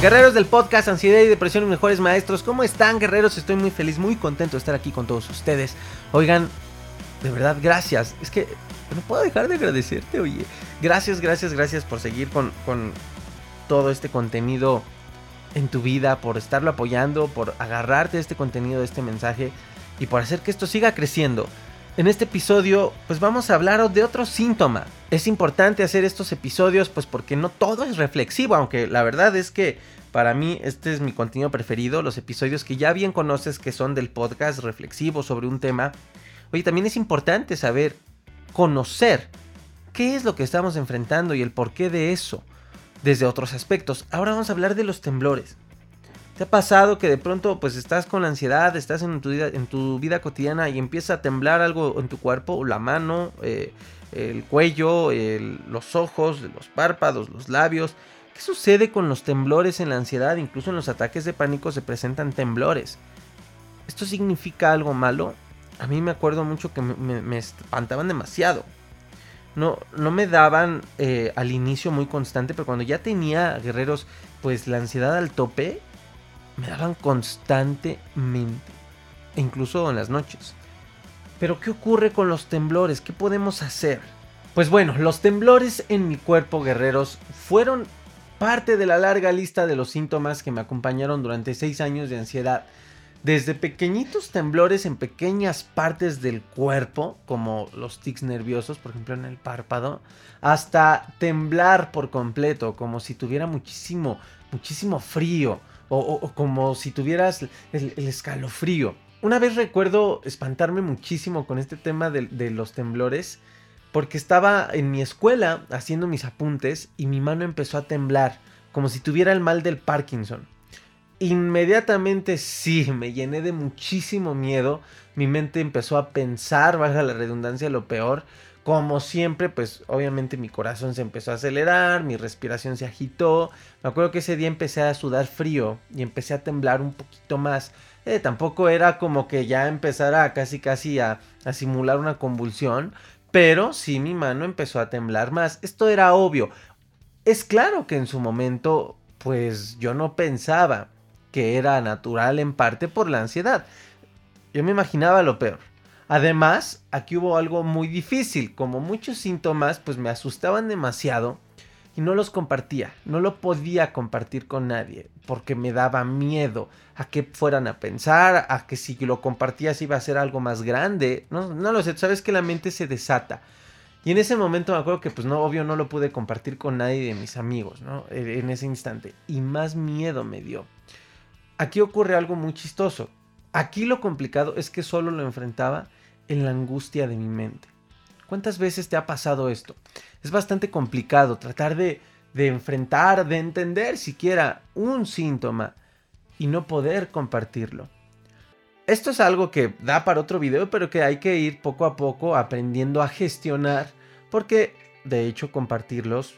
Guerreros del podcast Ansiedad y Depresión y Mejores Maestros, ¿cómo están guerreros? Estoy muy feliz, muy contento de estar aquí con todos ustedes. Oigan, de verdad, gracias. Es que no puedo dejar de agradecerte, oye. Gracias, gracias, gracias por seguir con, con todo este contenido en tu vida, por estarlo apoyando, por agarrarte este contenido, de este mensaje y por hacer que esto siga creciendo. En este episodio, pues vamos a hablar de otro síntoma. Es importante hacer estos episodios, pues porque no todo es reflexivo, aunque la verdad es que para mí este es mi contenido preferido, los episodios que ya bien conoces que son del podcast reflexivo sobre un tema. Oye, también es importante saber, conocer qué es lo que estamos enfrentando y el porqué de eso desde otros aspectos. Ahora vamos a hablar de los temblores. ¿Te ha pasado que de pronto pues estás con ansiedad, estás en tu vida, en tu vida cotidiana y empieza a temblar algo en tu cuerpo, la mano, eh, el cuello, los ojos, los párpados, los labios? ¿Qué sucede con los temblores en la ansiedad? Incluso en los ataques de pánico se presentan temblores. ¿Esto significa algo malo? A mí me acuerdo mucho que me, espantaban demasiado. No, no me daban eh, al inicio muy constante, pero cuando ya tenía guerreros, pues la ansiedad al tope, me daban constantemente, incluso en las noches. Pero ¿qué ocurre con los temblores? ¿Qué podemos hacer? Pues bueno, los temblores en mi cuerpo, guerreros, fueron parte de la larga lista de los síntomas que me acompañaron durante seis años de ansiedad. Desde pequeñitos temblores en pequeñas partes del cuerpo, como los tics nerviosos, por ejemplo en el párpado, hasta temblar por completo, como si tuviera muchísimo, muchísimo frío, o, como si tuvieras el, escalofrío. Una vez recuerdo espantarme muchísimo con este tema de, los temblores, porque estaba en mi escuela haciendo mis apuntes y mi mano empezó a temblar, como si tuviera el mal del Parkinson. Inmediatamente sí, me llené de muchísimo miedo, mi mente empezó a pensar, baja la redundancia, lo peor, como siempre, pues obviamente mi corazón se empezó a acelerar, mi respiración se agitó. Me acuerdo que ese día empecé a sudar frío y empecé a temblar un poquito más. Eh, tampoco era como que ya empezara casi casi a, a simular una convulsión, pero sí mi mano empezó a temblar más. Esto era obvio. Es claro que en su momento, pues yo no pensaba que era natural en parte por la ansiedad. Yo me imaginaba lo peor. Además, aquí hubo algo muy difícil, como muchos síntomas pues me asustaban demasiado y no los compartía, no lo podía compartir con nadie porque me daba miedo a que fueran a pensar, a que si lo compartías iba a ser algo más grande, no, no lo sé, sabes que la mente se desata. Y en ese momento me acuerdo que pues no, obvio no lo pude compartir con nadie de mis amigos, ¿no? E, en ese instante. Y más miedo me dio. Aquí ocurre algo muy chistoso. Aquí lo complicado es que solo lo enfrentaba en la angustia de mi mente. ¿Cuántas veces te ha pasado esto? Es bastante complicado tratar de, enfrentar, de entender siquiera un síntoma y no poder compartirlo. Esto es algo que da para otro video, pero que hay que ir poco a poco aprendiendo a gestionar, porque de hecho compartirlos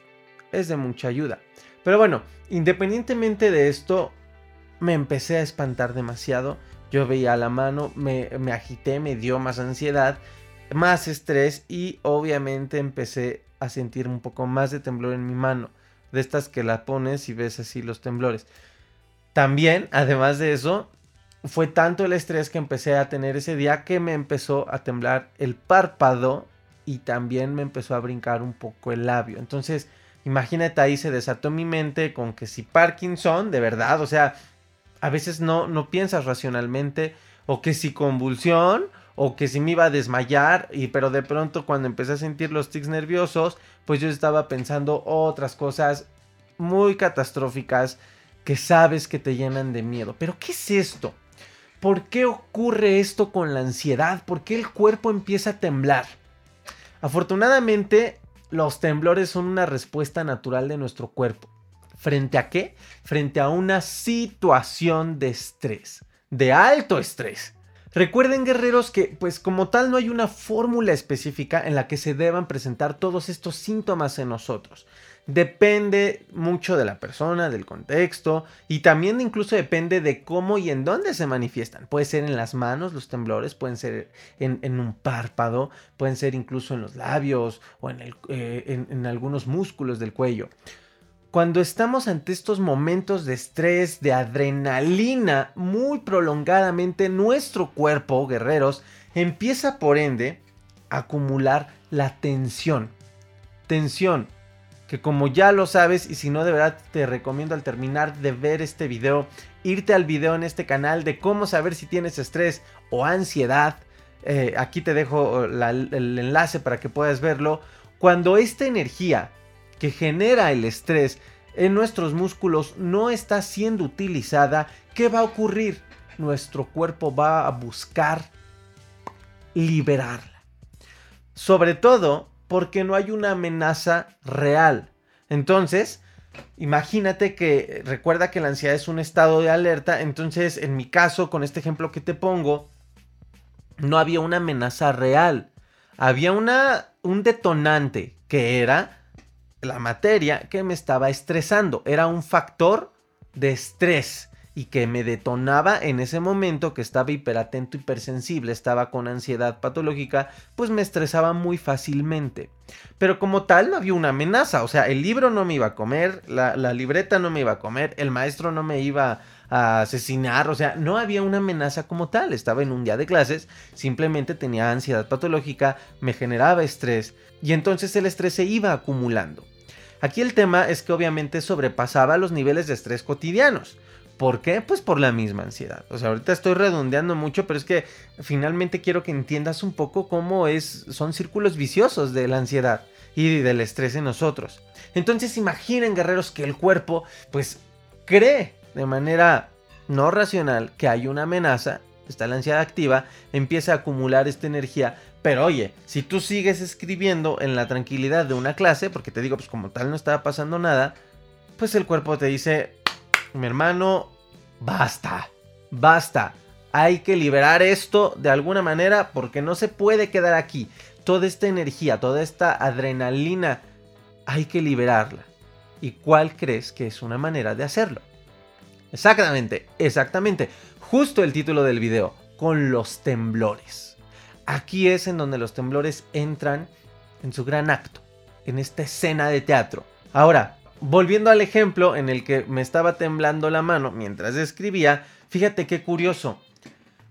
es de mucha ayuda. Pero bueno, independientemente de esto, me empecé a espantar demasiado yo veía la mano, me, agité, me dio más ansiedad, más estrés y obviamente empecé a sentir un poco más de temblor en mi mano. De estas que la pones y ves así los temblores. También, además de eso, fue tanto el estrés que empecé a tener ese día que me empezó a temblar el párpado y también me empezó a brincar un poco el labio. Entonces Imagínate ahí se desató mi mente con que si Parkinson, de verdad, o sea, a veces no, no piensas racionalmente, o que si convulsión, o que si me iba a desmayar, y pero de pronto cuando empecé a sentir los tics nerviosos, pues yo estaba pensando otras cosas muy catastróficas que sabes que te llenan de miedo. Pero ¿qué es esto? ¿Por qué ocurre esto con la ansiedad? ¿Por qué el cuerpo empieza a temblar? Afortunadamente, los temblores son una respuesta natural de nuestro cuerpo. ¿Frente a qué? Frente a una situación de estrés, de alto estrés. Recuerden guerreros que pues como tal no hay una fórmula específica en la que se deban presentar todos estos síntomas en nosotros. Depende mucho de la persona, del contexto y también incluso depende de cómo y en dónde se manifiestan. Puede ser en las manos los temblores, pueden ser en, un párpado, pueden ser incluso en los labios o en, eh, en algunos músculos del cuello. Cuando estamos ante estos momentos de estrés, de adrenalina muy prolongadamente, nuestro cuerpo, guerreros, empieza por ende a acumular la tensión. Tensión que como ya lo sabes y si no de verdad te recomiendo al terminar de ver este video, irte al video en este canal de cómo saber si tienes estrés o ansiedad. Eh, aquí te dejo el enlace para que puedas verlo. Cuando esta energía que genera el estrés en nuestros músculos no está siendo utilizada, ¿qué va a ocurrir? Nuestro cuerpo va a buscar liberarla. Sobre todo porque no hay una amenaza real. Entonces, imagínate que recuerda que la ansiedad es un estado de alerta, entonces en mi caso, con este ejemplo que te pongo, no había una amenaza real. Había una, un detonante que era la materia que me estaba estresando. Era un factor de estrés y que me detonaba en ese momento que estaba hiperatento, hipersensible, estaba con ansiedad patológica, pues me estresaba muy fácilmente. Pero como tal no había una amenaza, o sea, el libro no me iba a comer, la, la libreta no me iba a comer, el maestro no me iba a asesinar, o sea, no había una amenaza como tal, estaba en un día de clases, simplemente tenía ansiedad patológica, me generaba estrés y entonces el estrés se iba acumulando. Aquí el tema es que obviamente sobrepasaba los niveles de estrés cotidianos. ¿Por qué? Pues por la misma ansiedad. O sea, ahorita estoy redondeando mucho, pero es que finalmente quiero que entiendas un poco cómo es, son círculos viciosos de la ansiedad y del estrés en nosotros. Entonces imaginen, guerreros, que el cuerpo, pues, cree de manera no racional que hay una amenaza, está la ansiedad activa, empieza a acumular esta energía, pero oye, si tú sigues escribiendo en la tranquilidad de una clase, porque te digo, pues como tal no estaba pasando nada, pues el cuerpo te dice, mi hermano, basta, basta. Hay que liberar esto de alguna manera porque no se puede quedar aquí. Toda esta energía, toda esta adrenalina, hay que liberarla. ¿Y cuál crees que es una manera de hacerlo? Exactamente, exactamente. Justo el título del video, con los temblores. Aquí es en donde los temblores entran en su gran acto, en esta escena de teatro. Ahora, volviendo al ejemplo en el que me estaba temblando la mano mientras escribía, fíjate qué curioso.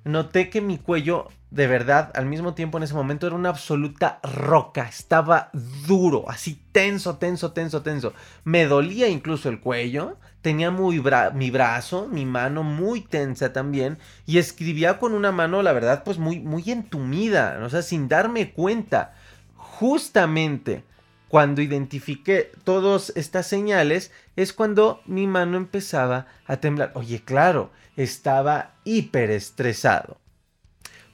Noté que mi cuello, de verdad, al mismo tiempo en ese momento era una absoluta roca. Estaba duro, así tenso, tenso, tenso, tenso. Me dolía incluso el cuello. Tenía muy mi brazo, mi mano muy tensa también. Y escribía con una mano, la verdad, pues muy, muy entumida. O sea, sin darme cuenta. Justamente cuando identifiqué todas estas señales es cuando mi mano empezaba a temblar. Oye, claro, estaba hiperestresado.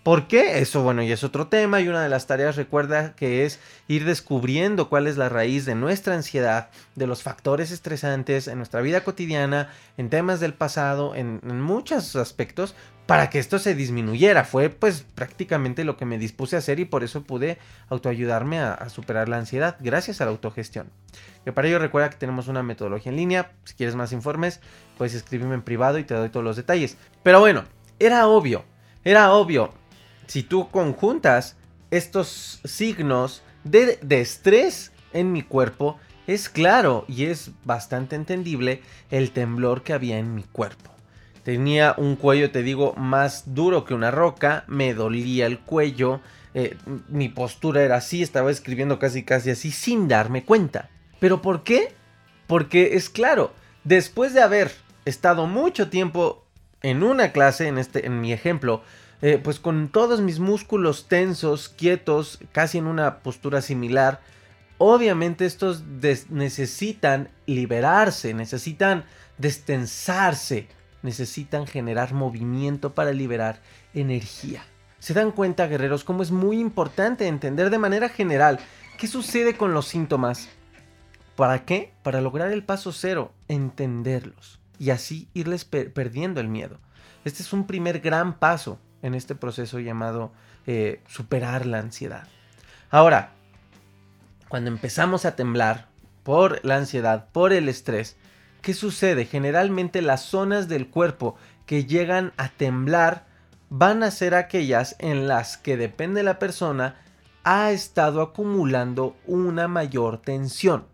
¿Por qué? Eso, bueno, y es otro tema y una de las tareas recuerda que es ir descubriendo cuál es la raíz de nuestra ansiedad, de los factores estresantes en nuestra vida cotidiana, en temas del pasado, en, muchos aspectos, para que esto se disminuyera. Fue pues prácticamente lo que me dispuse a hacer y por eso pude autoayudarme a, a superar la ansiedad gracias a la autogestión. Que para ello recuerda que tenemos una metodología en línea. Si quieres más informes, puedes escribirme en privado y te doy todos los detalles. Pero bueno, era obvio, era obvio si tú conjuntas estos signos de, estrés en mi cuerpo, es claro y es bastante entendible el temblor que había en mi cuerpo. Tenía un cuello, te digo, más duro que una roca, me dolía el cuello, eh, mi postura era así, estaba escribiendo casi casi así sin darme cuenta. ¿Pero por qué? Porque es claro, después de haber estado mucho tiempo en una clase, en, este, en mi ejemplo, eh, pues con todos mis músculos tensos, quietos, casi en una postura similar, obviamente estos necesitan liberarse, necesitan destensarse, necesitan generar movimiento para liberar energía. ¿Se dan cuenta, guerreros, cómo es muy importante entender de manera general qué sucede con los síntomas? ¿Para qué? Para lograr el paso cero, entenderlos y así irles perdiendo el miedo. Este es un primer gran paso en este proceso llamado eh, superar la ansiedad. Ahora, cuando empezamos a temblar por la ansiedad, por el estrés, ¿qué sucede? Generalmente las zonas del cuerpo que llegan a temblar van a ser aquellas en las que depende la persona ha estado acumulando una mayor tensión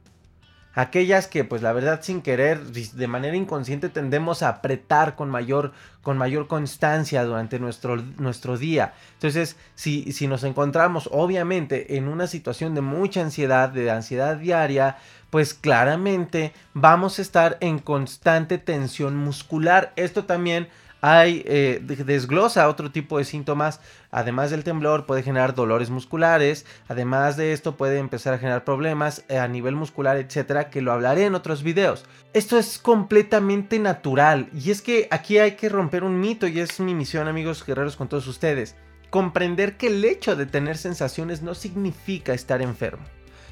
aquellas que pues la verdad sin querer de manera inconsciente tendemos a apretar con mayor con mayor constancia durante nuestro, nuestro día. Entonces si, si nos encontramos obviamente en una situación de mucha ansiedad de ansiedad diaria pues claramente vamos a estar en constante tensión muscular. Esto también hay, eh, desglosa otro tipo de síntomas, además del temblor puede generar dolores musculares, además de esto puede empezar a generar problemas eh, a nivel muscular, etcétera, que lo hablaré en otros videos. Esto es completamente natural y es que aquí hay que romper un mito y es mi misión amigos guerreros con todos ustedes. Comprender que el hecho de tener sensaciones no significa estar enfermo.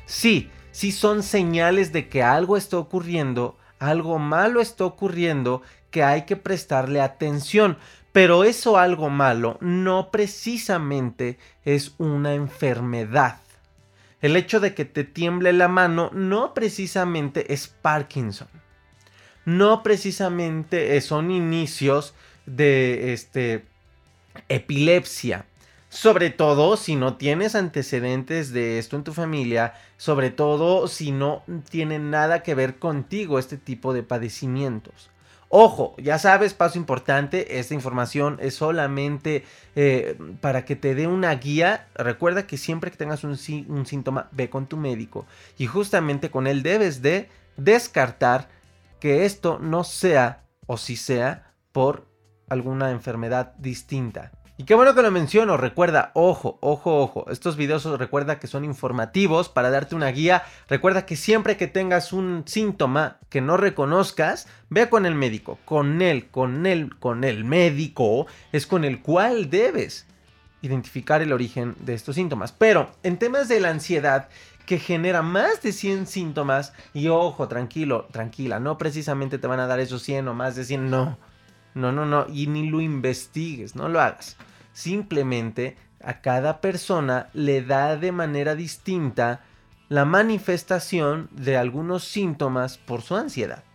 Sí, sí son señales de que algo está ocurriendo, algo malo está ocurriendo que hay que prestarle atención. Pero eso algo malo no precisamente es una enfermedad. El hecho de que te tiemble la mano no precisamente es Parkinson. No precisamente son inicios de este epilepsia. Sobre todo si no tienes antecedentes de esto en tu familia, sobre todo si no tiene nada que ver contigo este tipo de padecimientos. Ojo, ya sabes, paso importante, esta información es solamente eh, para que te dé una guía. Recuerda que siempre que tengas un, un síntoma, ve con tu médico y justamente con él debes de descartar que esto no sea o si sea por alguna enfermedad distinta. Y qué bueno que lo menciono, recuerda, ojo, ojo, ojo, estos videos recuerda que son informativos para darte una guía, recuerda que siempre que tengas un síntoma que no reconozcas, ve con el médico, con él, con él, con el médico, es con el cual debes identificar el origen de estos síntomas. Pero en temas de la ansiedad, que genera más de 100 síntomas, y ojo, tranquilo, tranquila, no precisamente te van a dar esos 100 o más de 100, no, no, no, no, y ni lo investigues, no lo hagas. Simplemente a cada persona le da de manera distinta la manifestación de algunos síntomas por su ansiedad.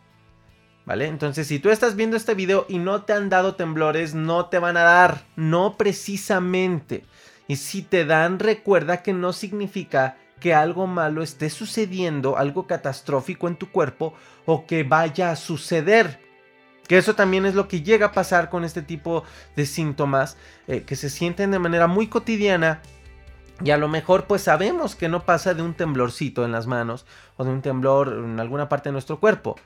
¿Vale? Entonces, si tú estás viendo este video y no te han dado temblores, no te van a dar, no precisamente. Y si te dan, recuerda que no significa que algo malo esté sucediendo, algo catastrófico en tu cuerpo o que vaya a suceder. Que eso también es lo que llega a pasar con este tipo de síntomas eh, que se sienten de manera muy cotidiana y a lo mejor pues sabemos que no pasa de un temblorcito en las manos o de un temblor en alguna parte de nuestro cuerpo.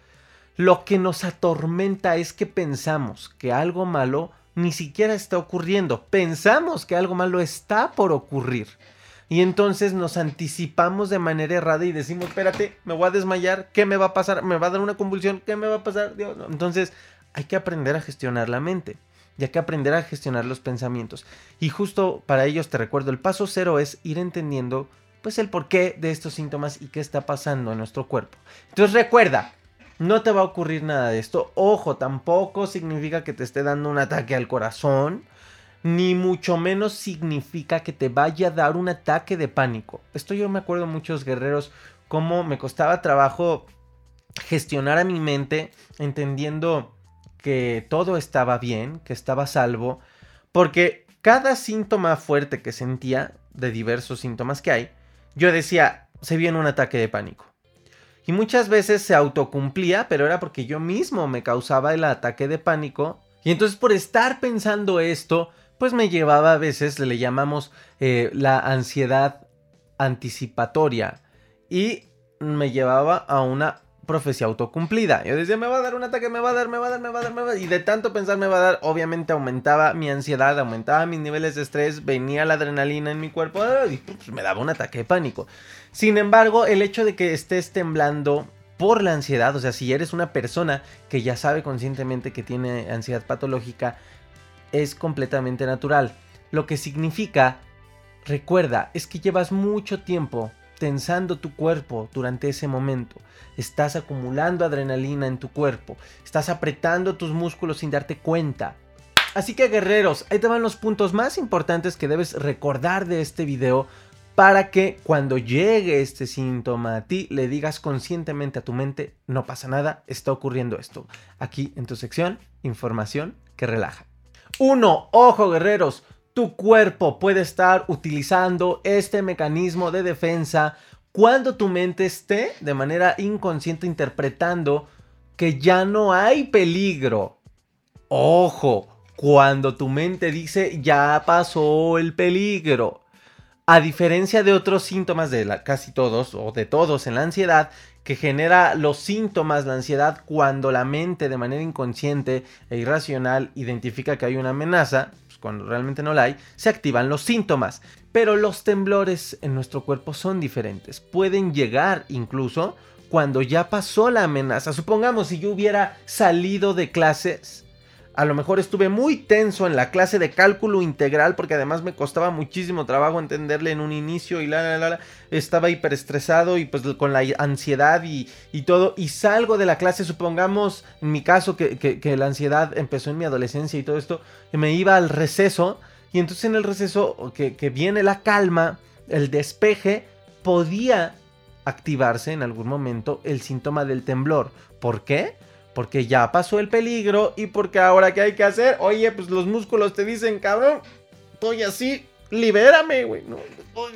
Lo que nos atormenta es que pensamos que algo malo ni siquiera está ocurriendo. Pensamos que algo malo está por ocurrir. Y entonces nos anticipamos de manera errada y decimos, espérate, me voy a desmayar, ¿qué me va a pasar? ¿Me va a dar una convulsión? ¿Qué me va a pasar? Entonces hay que aprender a gestionar la mente y hay que aprender a gestionar los pensamientos. Y justo para ellos te recuerdo, el paso cero es ir entendiendo pues el porqué de estos síntomas y qué está pasando en nuestro cuerpo. Entonces recuerda, no te va a ocurrir nada de esto. Ojo, tampoco significa que te esté dando un ataque al corazón ni mucho menos significa que te vaya a dar un ataque de pánico. Esto yo me acuerdo muchos guerreros cómo me costaba trabajo gestionar a mi mente entendiendo que todo estaba bien, que estaba salvo, porque cada síntoma fuerte que sentía, de diversos síntomas que hay, yo decía, se viene un ataque de pánico. Y muchas veces se autocumplía, pero era porque yo mismo me causaba el ataque de pánico. Y entonces por estar pensando esto, pues me llevaba a veces, le llamamos eh, la ansiedad anticipatoria. Y me llevaba a una profecía autocumplida. Yo decía, me va a dar un ataque, me va a dar, me va a dar, me va a dar, me va a dar. Y de tanto pensar me va a dar, obviamente aumentaba mi ansiedad, aumentaba mis niveles de estrés, venía la adrenalina en mi cuerpo y pues, me daba un ataque de pánico. Sin embargo, el hecho de que estés temblando por la ansiedad, o sea, si eres una persona que ya sabe conscientemente que tiene ansiedad patológica, es completamente natural. Lo que significa, recuerda, es que llevas mucho tiempo tensando tu cuerpo durante ese momento. Estás acumulando adrenalina en tu cuerpo. Estás apretando tus músculos sin darte cuenta. Así que guerreros, ahí te van los puntos más importantes que debes recordar de este video para que cuando llegue este síntoma a ti le digas conscientemente a tu mente, no pasa nada, está ocurriendo esto. Aquí en tu sección, información que relaja. 1. Ojo guerreros, tu cuerpo puede estar utilizando este mecanismo de defensa cuando tu mente esté de manera inconsciente interpretando que ya no hay peligro. Ojo, cuando tu mente dice ya pasó el peligro. A diferencia de otros síntomas de la, casi todos o de todos en la ansiedad, que genera los síntomas, la ansiedad, cuando la mente de manera inconsciente e irracional identifica que hay una amenaza, cuando realmente no la hay, se activan los síntomas. Pero los temblores en nuestro cuerpo son diferentes. Pueden llegar incluso cuando ya pasó la amenaza. Supongamos si yo hubiera salido de clases a lo mejor estuve muy tenso en la clase de cálculo integral porque además me costaba muchísimo trabajo entenderle en un inicio y la, la, la, la. estaba hiperestresado y pues con la ansiedad y, y, todo. Y salgo de la clase, supongamos en mi caso que, que, que, la ansiedad empezó en mi adolescencia y todo esto, me iba al receso y entonces en el receso que, que viene la calma, el despeje, podía activarse en algún momento el síntoma del temblor. ¿Por qué? Porque ya pasó el peligro y porque ahora ¿qué hay que hacer? Oye, pues los músculos te dicen, cabrón, estoy así, libérame, güey.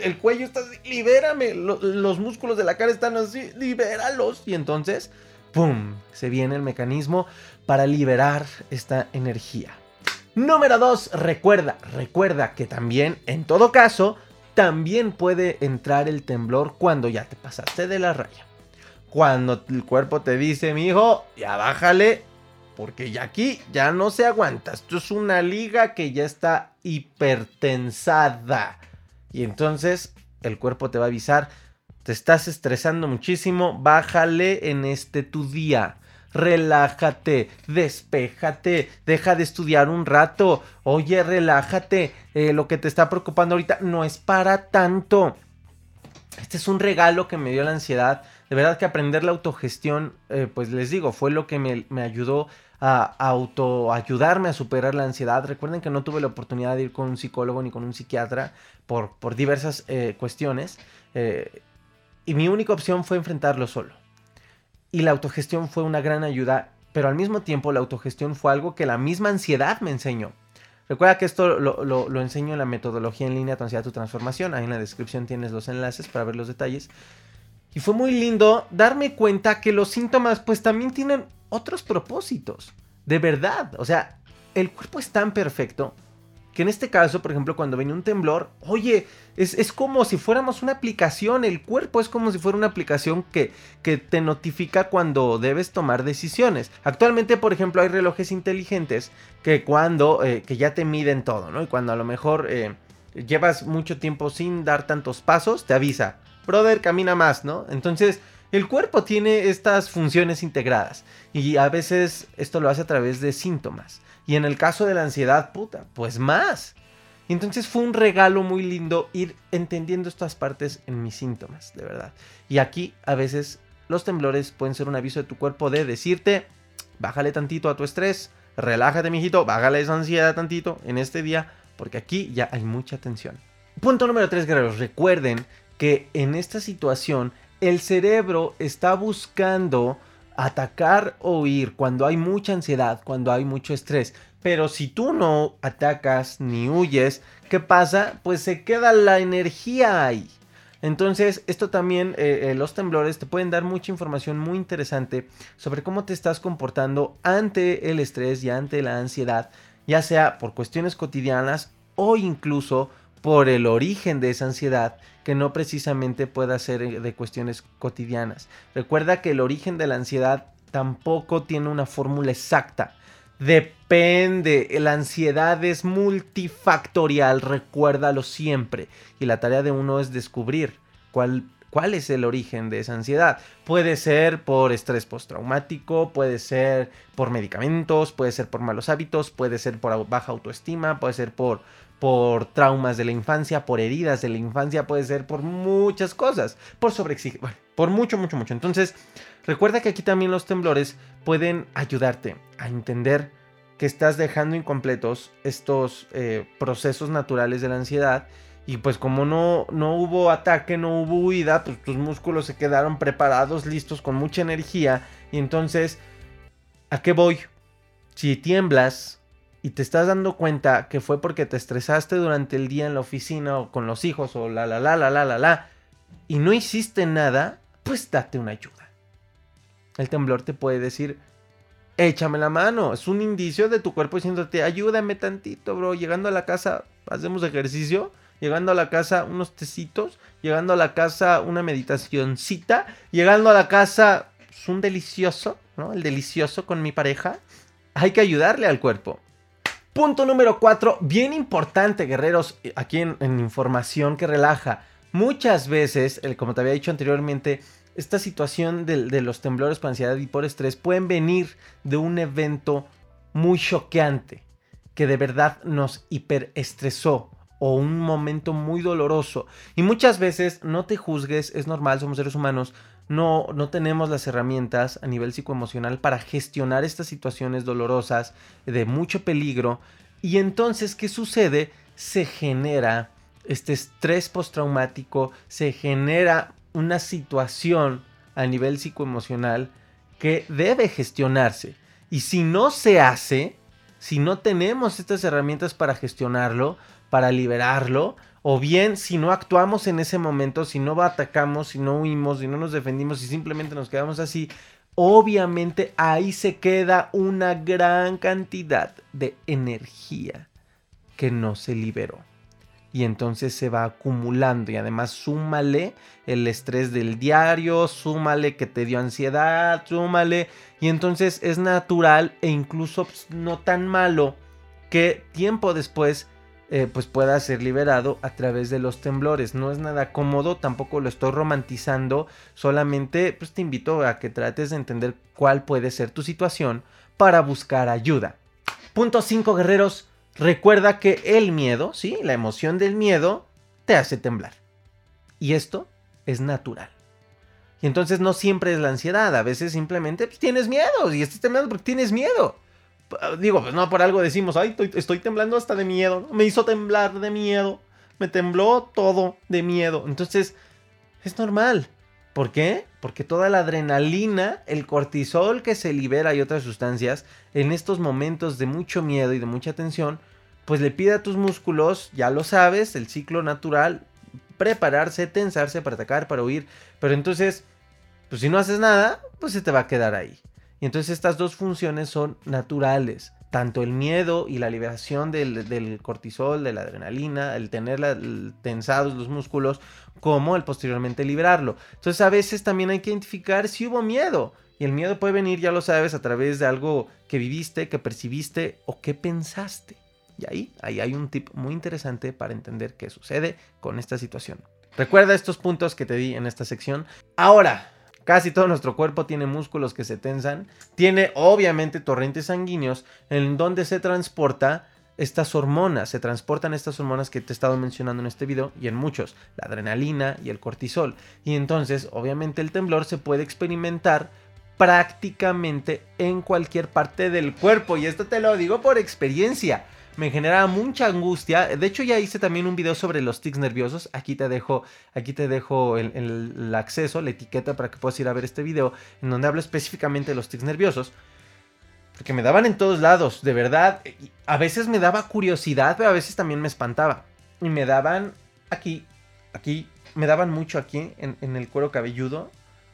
El cuello está así, libérame. los músculos de la cara están así, libéralos. Y entonces, ¡pum! Se viene el mecanismo para liberar esta energía. Número 2, recuerda, recuerda que también, en todo caso, también puede entrar el temblor cuando ya te pasaste de la raya cuando el cuerpo te dice, mi hijo, ya bájale, porque ya aquí ya no se aguanta. Esto es una liga que ya está hipertensada. Y entonces el cuerpo te va a avisar, te estás estresando muchísimo, bájale en este tu día. Relájate, despéjate, deja de estudiar un rato. Oye, relájate. Eh, lo que te está preocupando ahorita no es para tanto. Este es un regalo que me dio la ansiedad de verdad que aprender la autogestión, eh, pues les digo, fue lo que me, ayudó a auto ayudarme a superar la ansiedad. Recuerden que no tuve la oportunidad de ir con un psicólogo ni con un psiquiatra por, diversas eh, cuestiones. Eh, y mi única opción fue enfrentarlo solo. Y la autogestión fue una gran ayuda, pero al mismo tiempo la autogestión fue algo que la misma ansiedad me enseñó. Recuerda que esto lo, lo, lo enseño en la metodología en línea Tu ansiedad, tu transformación. Ahí en la descripción tienes los enlaces para ver los detalles. Y fue muy lindo darme cuenta que los síntomas pues también tienen otros propósitos. De verdad. O sea, el cuerpo es tan perfecto que en este caso, por ejemplo, cuando venía un temblor, oye, es, como si fuéramos una aplicación, el cuerpo es como si fuera una aplicación que, que, te notifica cuando debes tomar decisiones. Actualmente, por ejemplo, hay relojes inteligentes que cuando, eh, que ya te miden todo, ¿no? Y cuando a lo mejor eh, llevas mucho tiempo sin dar tantos pasos, te avisa, brother, camina más, ¿no? Entonces, el cuerpo tiene estas funciones integradas y a veces esto lo hace a través de síntomas. Y en el caso de la ansiedad, puta, pues más. Entonces fue un regalo muy lindo ir entendiendo estas partes en mis síntomas, de verdad. Y aquí a veces los temblores pueden ser un aviso de tu cuerpo de decirte, bájale tantito a tu estrés, relájate, mijito, bájale esa ansiedad tantito en este día, porque aquí ya hay mucha tensión. Punto número 3, guerreros. Recuerden que en esta situación el cerebro está buscando atacar o huir cuando hay mucha ansiedad, cuando hay mucho estrés. Pero si tú no atacas ni huyes, ¿qué pasa? Pues se queda la energía ahí. Entonces, esto también, eh, eh, los temblores te pueden dar mucha información muy interesante sobre cómo te estás comportando ante el estrés y ante la ansiedad, ya sea por cuestiones cotidianas o incluso por el origen de esa ansiedad que no precisamente pueda ser de cuestiones cotidianas. Recuerda que el origen de la ansiedad tampoco tiene una fórmula exacta. Depende, la ansiedad es multifactorial, recuérdalo siempre. Y la tarea de uno es descubrir cuál, cuál es el origen de esa ansiedad. Puede ser por estrés postraumático, puede ser por medicamentos, puede ser por malos hábitos, puede ser por baja autoestima, puede ser por, por traumas de la infancia, por heridas de la infancia, puede ser por muchas cosas, por sobreexigencia, por mucho, mucho, mucho. Entonces, recuerda que aquí también los temblores pueden ayudarte a entender que estás dejando incompletos estos eh, procesos naturales de la ansiedad y pues como no, no hubo ataque, no hubo huida, pues tus músculos se quedaron preparados, listos, con mucha energía. Y entonces, ¿a qué voy? Si tiemblas y te estás dando cuenta que fue porque te estresaste durante el día en la oficina o con los hijos o la la la la la la la y no hiciste nada, pues date una ayuda. El temblor te puede decir, échame la mano. Es un indicio de tu cuerpo diciéndote, ayúdame tantito, bro. Llegando a la casa, hacemos ejercicio. Llegando a la casa, unos tecitos. Llegando a la casa, una meditacioncita. Llegando a la casa, es pues, un delicioso, ¿no? El delicioso con mi pareja. Hay que ayudarle al cuerpo. Punto número 4, bien importante, guerreros, aquí en, en información que relaja. Muchas veces, como te había dicho anteriormente, esta situación de, los temblores por ansiedad y por estrés pueden venir de un evento muy choqueante que de verdad nos hiperestresó o un momento muy doloroso. Y muchas veces no te juzgues, es normal, somos seres humanos, no, no tenemos las herramientas a nivel psicoemocional para gestionar estas situaciones dolorosas de mucho peligro. Y entonces, ¿qué sucede? Se genera este estrés postraumático, se genera una situación a nivel psicoemocional que debe gestionarse. Y si no se hace, si no tenemos estas herramientas para gestionarlo, para liberarlo, o bien si no actuamos en ese momento, si no atacamos, si no huimos, si no nos defendimos y simplemente nos quedamos así, obviamente ahí se queda una gran cantidad de energía que no se liberó. Y entonces se va acumulando y además súmale el estrés del diario, súmale que te dio ansiedad, súmale. Y entonces es natural e incluso pues, no tan malo que tiempo después eh, pues pueda ser liberado a través de los temblores. No es nada cómodo, tampoco lo estoy romantizando, solamente pues te invito a que trates de entender cuál puede ser tu situación para buscar ayuda. Punto 5 guerreros, Recuerda que el miedo, sí, la emoción del miedo, te hace temblar. Y esto es natural. Y entonces no siempre es la ansiedad, a veces simplemente pues, tienes miedo y estás temblando porque tienes miedo. Digo, pues no por algo decimos, ay, estoy, temblando hasta de miedo, me hizo temblar de miedo, me tembló todo de miedo. Entonces, es normal. ¿Por qué? Porque toda la adrenalina, el cortisol que se libera y otras sustancias en estos momentos de mucho miedo y de mucha tensión, pues le pide a tus músculos, ya lo sabes, el ciclo natural, prepararse, tensarse para atacar, para huir. Pero entonces, pues si no haces nada, pues se te va a quedar ahí. Y entonces estas dos funciones son naturales tanto el miedo y la liberación del, cortisol, de la adrenalina, el tener tensados los músculos, como el posteriormente liberarlo. Entonces a veces también hay que identificar si hubo miedo. Y el miedo puede venir, ya lo sabes, a través de algo que viviste, que percibiste o que pensaste. Y ahí, ahí hay un tip muy interesante para entender qué sucede con esta situación. Recuerda estos puntos que te di en esta sección. Ahora, Casi todo nuestro cuerpo tiene músculos que se tensan, tiene obviamente torrentes sanguíneos en donde se transporta estas hormonas, se transportan estas hormonas que te he estado mencionando en este video y en muchos, la adrenalina y el cortisol. Y entonces, obviamente el temblor se puede experimentar prácticamente en cualquier parte del cuerpo. Y esto te lo digo por experiencia me generaba mucha angustia. De hecho, ya hice también un video sobre los tics nerviosos. Aquí te dejo, aquí te dejo el, acceso, la etiqueta para que puedas ir a ver este video, en donde hablo específicamente de los tics nerviosos. Porque me daban en todos lados, de verdad. A veces me daba curiosidad, pero a veces también me espantaba. Y me daban aquí, aquí, me daban mucho aquí, en, en el cuero cabelludo.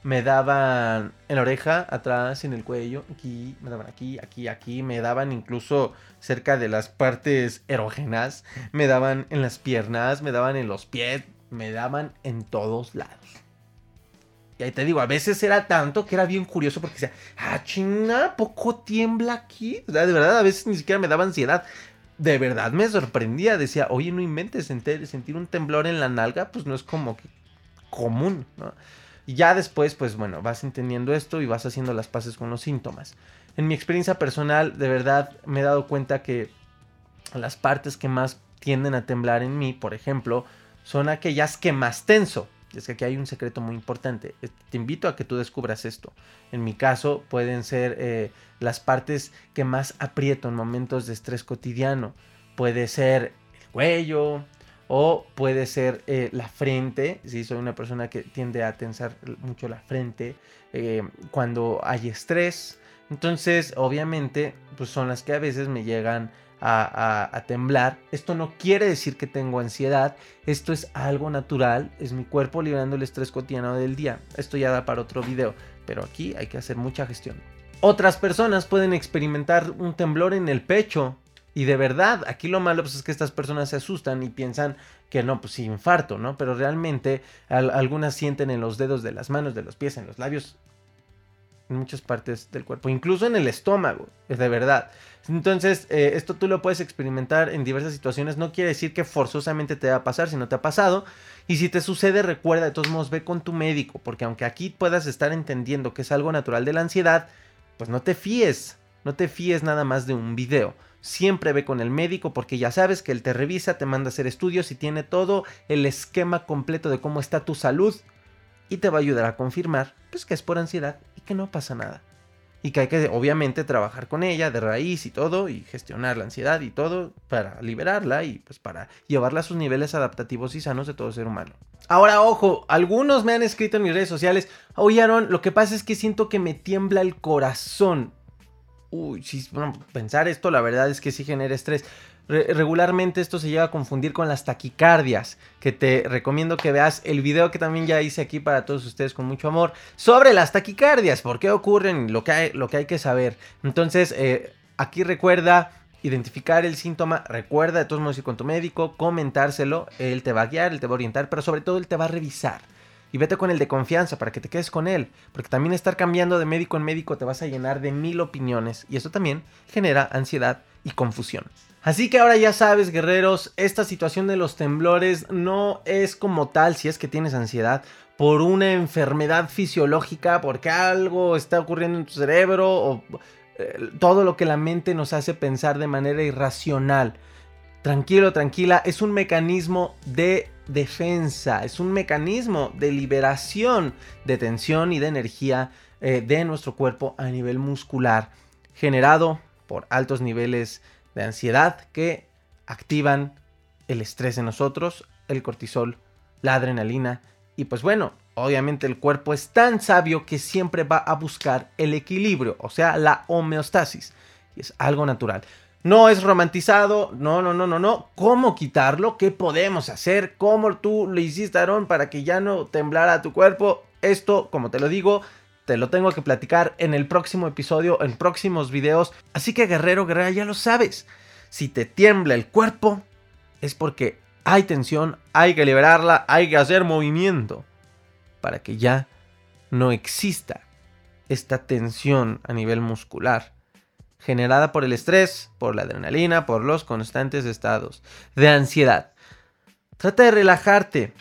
Me daban en la oreja, atrás, en el cuello, aquí, me daban aquí, aquí, aquí, me daban incluso cerca de las partes erógenas, me daban en las piernas, me daban en los pies, me daban en todos lados. Y ahí te digo, a veces era tanto que era bien curioso porque decía, ah, china, poco tiembla aquí. De verdad, a veces ni siquiera me daba ansiedad. De verdad me sorprendía. Decía, oye, no inventes, sentir, sentir un temblor en la nalga, pues no es como que común, ¿no? Y ya después, pues bueno, vas entendiendo esto y vas haciendo las paces con los síntomas. En mi experiencia personal, de verdad, me he dado cuenta que las partes que más tienden a temblar en mí, por ejemplo, son aquellas que más tenso. Es que aquí hay un secreto muy importante. Te invito a que tú descubras esto. En mi caso pueden ser eh, las partes que más aprieto en momentos de estrés cotidiano. Puede ser el cuello o puede ser eh, la frente. Si soy una persona que tiende a tensar mucho la frente eh, cuando hay estrés. Entonces, obviamente, pues son las que a veces me llegan a, temblar. Esto no quiere decir que tengo ansiedad, esto es algo natural, es mi cuerpo liberando el estrés cotidiano del día. Esto ya da para otro video, pero aquí hay que hacer mucha gestión. Otras personas pueden experimentar un temblor en el pecho. Y de verdad, aquí lo malo pues, es que estas personas se asustan y piensan que no, pues sí, infarto, ¿no? Pero realmente algunas sienten en los dedos de las manos, de los pies, en los labios, en muchas partes del cuerpo, incluso en el estómago, es de verdad. Entonces, eh, esto tú lo puedes experimentar en diversas situaciones. No quiere decir que forzosamente te va a pasar si no te ha pasado. Y si te sucede, recuerda, de todos modos, ve con tu médico. Porque aunque aquí puedas estar entendiendo que es algo natural de la ansiedad, pues no te fíes. No te fíes nada más de un video. Siempre ve con el médico porque ya sabes que él te revisa, te manda a hacer estudios y tiene todo el esquema completo de cómo está tu salud. Y te va a ayudar a confirmar pues, que es por ansiedad y que no pasa nada y que hay que obviamente trabajar con ella de raíz y todo y gestionar la ansiedad y todo para liberarla y pues para llevarla a sus niveles adaptativos y sanos de todo ser humano. Ahora, ojo, algunos me han escrito en mis redes sociales, oye Aaron, lo que pasa es que siento que me tiembla el corazón. Uy, sí, bueno, pensar esto la verdad es que sí genera estrés regularmente esto se llega a confundir con las taquicardias, que te recomiendo que veas el video que también ya hice aquí para todos ustedes con mucho amor sobre las taquicardias, por qué ocurren, lo que hay, lo que, hay que saber. Entonces, eh, aquí recuerda identificar el síntoma, recuerda de todos modos ir con tu médico, comentárselo, él te va a guiar, él te va a orientar, pero sobre todo él te va a revisar. Y vete con el de confianza para que te quedes con él. Porque también estar cambiando de médico en médico te vas a llenar de mil opiniones. Y eso también genera ansiedad y confusión. Así que ahora ya sabes, guerreros, esta situación de los temblores no es como tal, si es que tienes ansiedad, por una enfermedad fisiológica, porque algo está ocurriendo en tu cerebro o eh, todo lo que la mente nos hace pensar de manera irracional. Tranquilo, tranquila, es un mecanismo de defensa, es un mecanismo de liberación de tensión y de energía eh, de nuestro cuerpo a nivel muscular, generado por altos niveles de ansiedad que activan el estrés en nosotros, el cortisol, la adrenalina y pues bueno, obviamente el cuerpo es tan sabio que siempre va a buscar el equilibrio, o sea, la homeostasis. Y es algo natural. No es romantizado, no, no, no, no, no. ¿Cómo quitarlo? ¿Qué podemos hacer? ¿Cómo tú lo hiciste, Aarón, para que ya no temblara tu cuerpo? Esto, como te lo digo, te lo tengo que platicar en el próximo episodio, en próximos videos. Así que guerrero, guerrera, ya lo sabes. Si te tiembla el cuerpo, es porque hay tensión, hay que liberarla, hay que hacer movimiento para que ya no exista esta tensión a nivel muscular generada por el estrés, por la adrenalina, por los constantes estados de ansiedad. Trata de relajarte.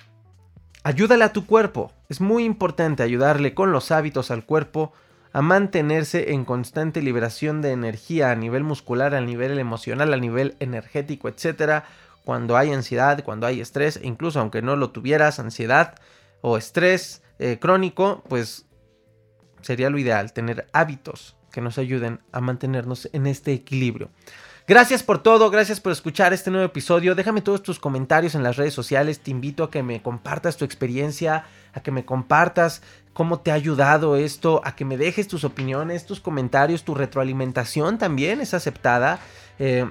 Ayúdale a tu cuerpo. Es muy importante ayudarle con los hábitos al cuerpo a mantenerse en constante liberación de energía a nivel muscular, a nivel emocional, a nivel energético, etc. Cuando hay ansiedad, cuando hay estrés, e incluso aunque no lo tuvieras, ansiedad o estrés eh, crónico, pues sería lo ideal tener hábitos que nos ayuden a mantenernos en este equilibrio. Gracias por todo, gracias por escuchar este nuevo episodio. Déjame todos tus comentarios en las redes sociales. Te invito a que me compartas tu experiencia, a que me compartas cómo te ha ayudado esto, a que me dejes tus opiniones, tus comentarios, tu retroalimentación también es aceptada. Eh,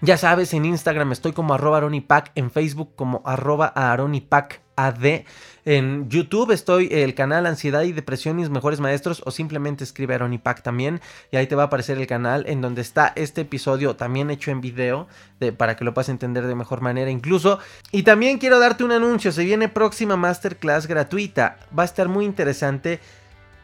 ya sabes, en Instagram estoy como arroba aronipac, en Facebook como arroba aronipac En YouTube estoy el canal Ansiedad y Depresión y mis mejores maestros o simplemente escribe Pack también y ahí te va a aparecer el canal en donde está este episodio también hecho en video de, para que lo puedas entender de mejor manera incluso. Y también quiero darte un anuncio, se viene próxima masterclass gratuita, va a estar muy interesante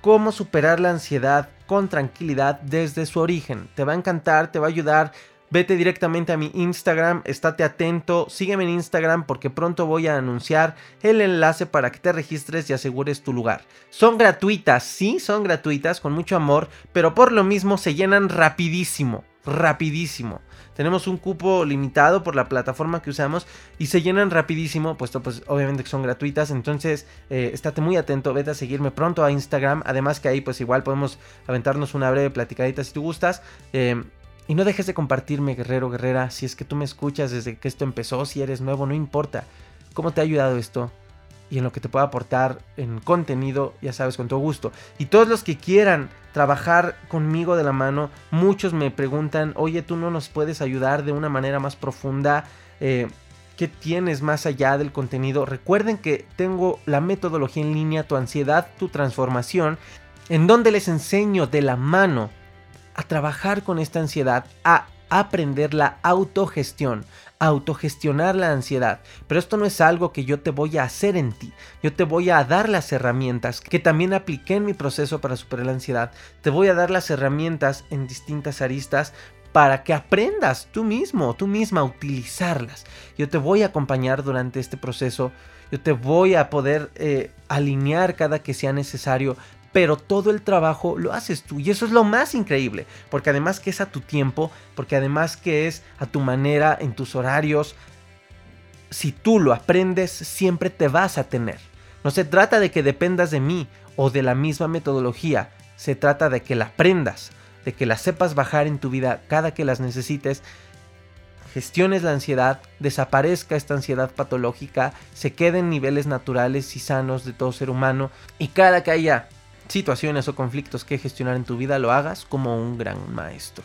cómo superar la ansiedad con tranquilidad desde su origen. Te va a encantar, te va a ayudar Vete directamente a mi Instagram, estate atento, sígueme en Instagram porque pronto voy a anunciar el enlace para que te registres y asegures tu lugar. Son gratuitas, sí, son gratuitas, con mucho amor, pero por lo mismo se llenan rapidísimo, rapidísimo. Tenemos un cupo limitado por la plataforma que usamos y se llenan rapidísimo, puesto pues obviamente que son gratuitas. Entonces, eh, estate muy atento, vete a seguirme pronto a Instagram. Además que ahí pues igual podemos aventarnos una breve platicadita si tú gustas. Eh, y no dejes de compartirme, guerrero, guerrera, si es que tú me escuchas desde que esto empezó, si eres nuevo, no importa. ¿Cómo te ha ayudado esto? Y en lo que te pueda aportar en contenido, ya sabes, con todo gusto. Y todos los que quieran trabajar conmigo de la mano, muchos me preguntan, oye, tú no nos puedes ayudar de una manera más profunda. Eh, ¿Qué tienes más allá del contenido? Recuerden que tengo la metodología en línea, tu ansiedad, tu transformación, en donde les enseño de la mano a trabajar con esta ansiedad, a aprender la autogestión, autogestionar la ansiedad. Pero esto no es algo que yo te voy a hacer en ti. Yo te voy a dar las herramientas que también apliqué en mi proceso para superar la ansiedad. Te voy a dar las herramientas en distintas aristas para que aprendas tú mismo, tú misma a utilizarlas. Yo te voy a acompañar durante este proceso. Yo te voy a poder eh, alinear cada que sea necesario pero todo el trabajo lo haces tú. Y eso es lo más increíble, porque además que es a tu tiempo, porque además que es a tu manera, en tus horarios, si tú lo aprendes, siempre te vas a tener. No se trata de que dependas de mí o de la misma metodología, se trata de que la aprendas, de que la sepas bajar en tu vida cada que las necesites gestiones la ansiedad, desaparezca esta ansiedad patológica, se quede en niveles naturales y sanos de todo ser humano y cada que haya situaciones o conflictos que gestionar en tu vida lo hagas como un gran maestro.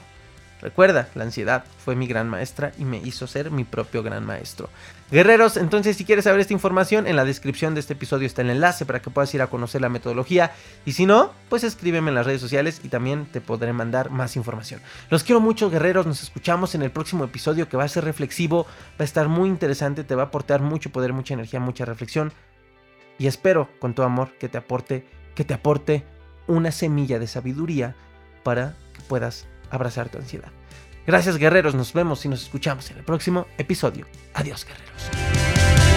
Recuerda, la ansiedad fue mi gran maestra y me hizo ser mi propio gran maestro. Guerreros, entonces si quieres saber esta información, en la descripción de este episodio está el enlace para que puedas ir a conocer la metodología. Y si no, pues escríbeme en las redes sociales y también te podré mandar más información. Los quiero mucho, guerreros. Nos escuchamos en el próximo episodio que va a ser reflexivo, va a estar muy interesante, te va a aportar mucho poder, mucha energía, mucha reflexión. Y espero con tu amor que te aporte que te aporte una semilla de sabiduría para que puedas abrazar tu ansiedad. Gracias guerreros, nos vemos y nos escuchamos en el próximo episodio. Adiós guerreros.